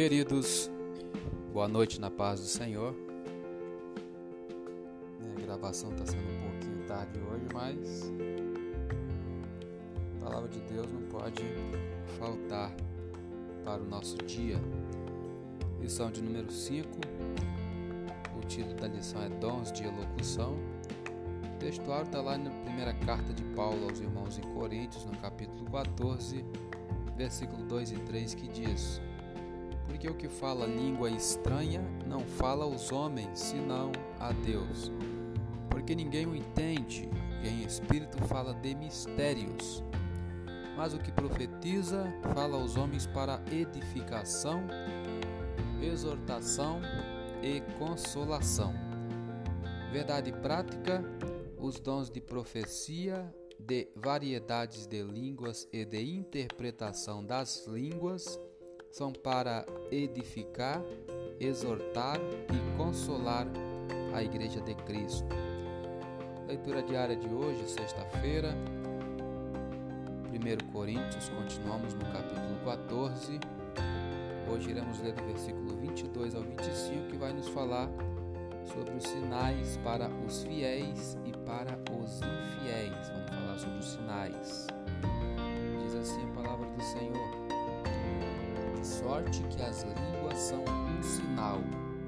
Queridos, boa noite na paz do Senhor. A gravação está sendo um pouquinho tarde hoje, mas a palavra de Deus não pode faltar para o nosso dia. Lição de número 5. O título da lição é Dons de Elocução. O textuário está lá na primeira carta de Paulo aos irmãos em Coríntios, no capítulo 14, versículo 2 e 3, que diz: porque o que fala língua estranha não fala aos homens, senão a Deus. Porque ninguém o entende, e em espírito fala de mistérios. Mas o que profetiza fala aos homens para edificação, exortação e consolação. Verdade prática, os dons de profecia, de variedades de línguas e de interpretação das línguas são para edificar, exortar e consolar a Igreja de Cristo. Leitura diária de hoje, sexta-feira, 1 Coríntios, continuamos no capítulo 14. Hoje iremos ler do versículo 22 ao 25, que vai nos falar sobre os sinais para os fiéis e para os infiéis. Vamos falar sobre os sinais. Diz assim a palavra do Senhor sorte que as línguas são um sinal,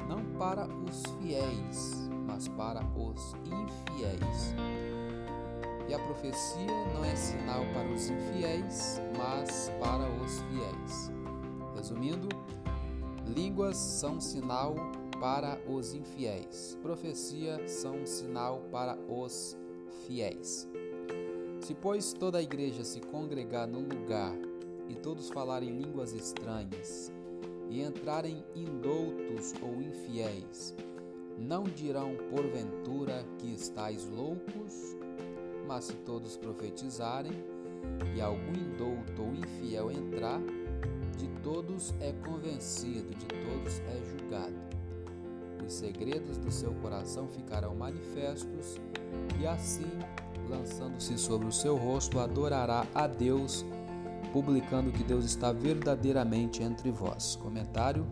não para os fiéis, mas para os infiéis. E a profecia não é sinal para os infiéis, mas para os fiéis. Resumindo, línguas são sinal para os infiéis, profecia são sinal para os fiéis. Se, pois, toda a igreja se congregar num lugar e todos falarem línguas estranhas, e entrarem indoutos ou infiéis, não dirão porventura que estáis loucos? Mas se todos profetizarem, e algum indouto ou infiel entrar, de todos é convencido, de todos é julgado. Os segredos do seu coração ficarão manifestos, e assim, lançando-se sobre o seu rosto, adorará a Deus publicando que Deus está verdadeiramente entre vós. Comentário: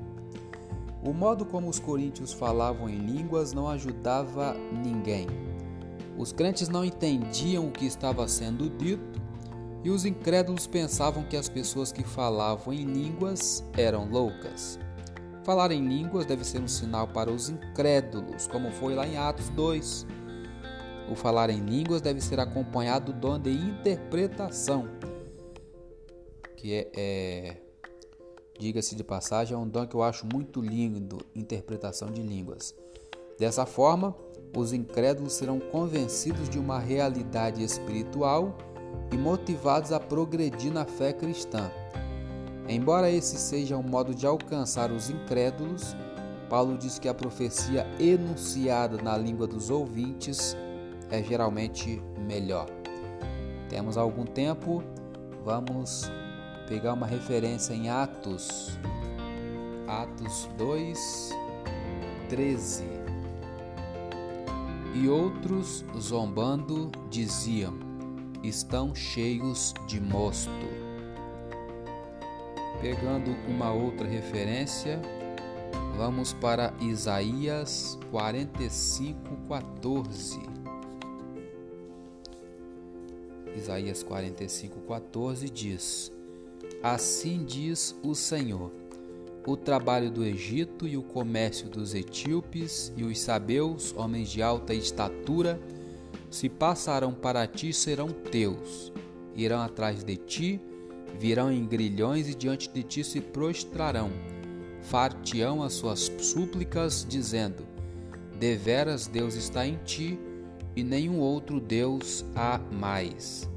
O modo como os coríntios falavam em línguas não ajudava ninguém. Os crentes não entendiam o que estava sendo dito e os incrédulos pensavam que as pessoas que falavam em línguas eram loucas. Falar em línguas deve ser um sinal para os incrédulos, como foi lá em Atos 2. O falar em línguas deve ser acompanhado do dom de interpretação que é, é diga-se de passagem, é um dom que eu acho muito lindo, interpretação de línguas. Dessa forma, os incrédulos serão convencidos de uma realidade espiritual e motivados a progredir na fé cristã. Embora esse seja um modo de alcançar os incrédulos, Paulo diz que a profecia enunciada na língua dos ouvintes é geralmente melhor. Temos algum tempo, vamos pegar uma referência em Atos, Atos 2, 13. E outros, zombando, diziam: Estão cheios de mosto. Pegando uma outra referência, vamos para Isaías 45, 14. Isaías 45, 14 diz: Assim diz o Senhor: o trabalho do Egito e o comércio dos etíopes e os sabeus, homens de alta estatura, se passarão para ti, serão teus. Irão atrás de ti, virão em grilhões e diante de ti se prostrarão. Far-te-ão as suas súplicas, dizendo: Deveras Deus está em ti, e nenhum outro Deus há mais.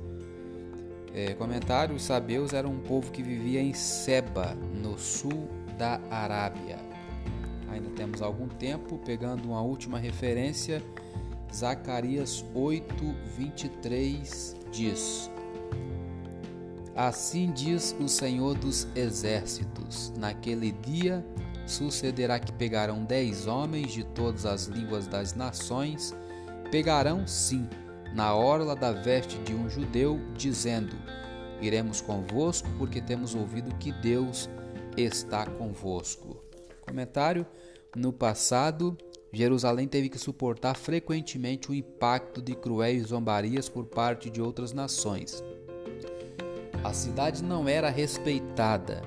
É, comentário: os sabeus eram um povo que vivia em Seba, no sul da Arábia. Ainda temos algum tempo, pegando uma última referência, Zacarias 8, 23 diz: Assim diz o Senhor dos Exércitos: Naquele dia sucederá que pegarão dez homens de todas as línguas das nações, pegarão sim na orla da veste de um judeu, dizendo: Iremos convosco, porque temos ouvido que Deus está convosco. Comentário: No passado, Jerusalém teve que suportar frequentemente o impacto de cruéis zombarias por parte de outras nações. A cidade não era respeitada.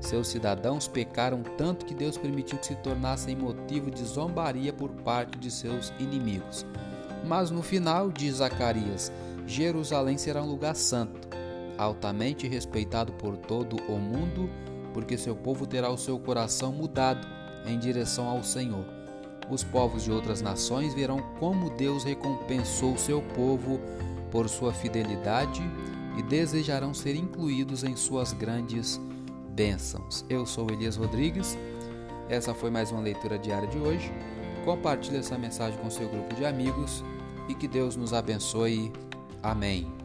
Seus cidadãos pecaram tanto que Deus permitiu que se tornassem motivo de zombaria por parte de seus inimigos. Mas no final, diz Zacarias, Jerusalém será um lugar santo, altamente respeitado por todo o mundo, porque seu povo terá o seu coração mudado em direção ao Senhor. Os povos de outras nações verão como Deus recompensou seu povo por sua fidelidade e desejarão ser incluídos em suas grandes bênçãos. Eu sou Elias Rodrigues. Essa foi mais uma leitura diária de hoje. Compartilhe essa mensagem com seu grupo de amigos e que Deus nos abençoe. Amém.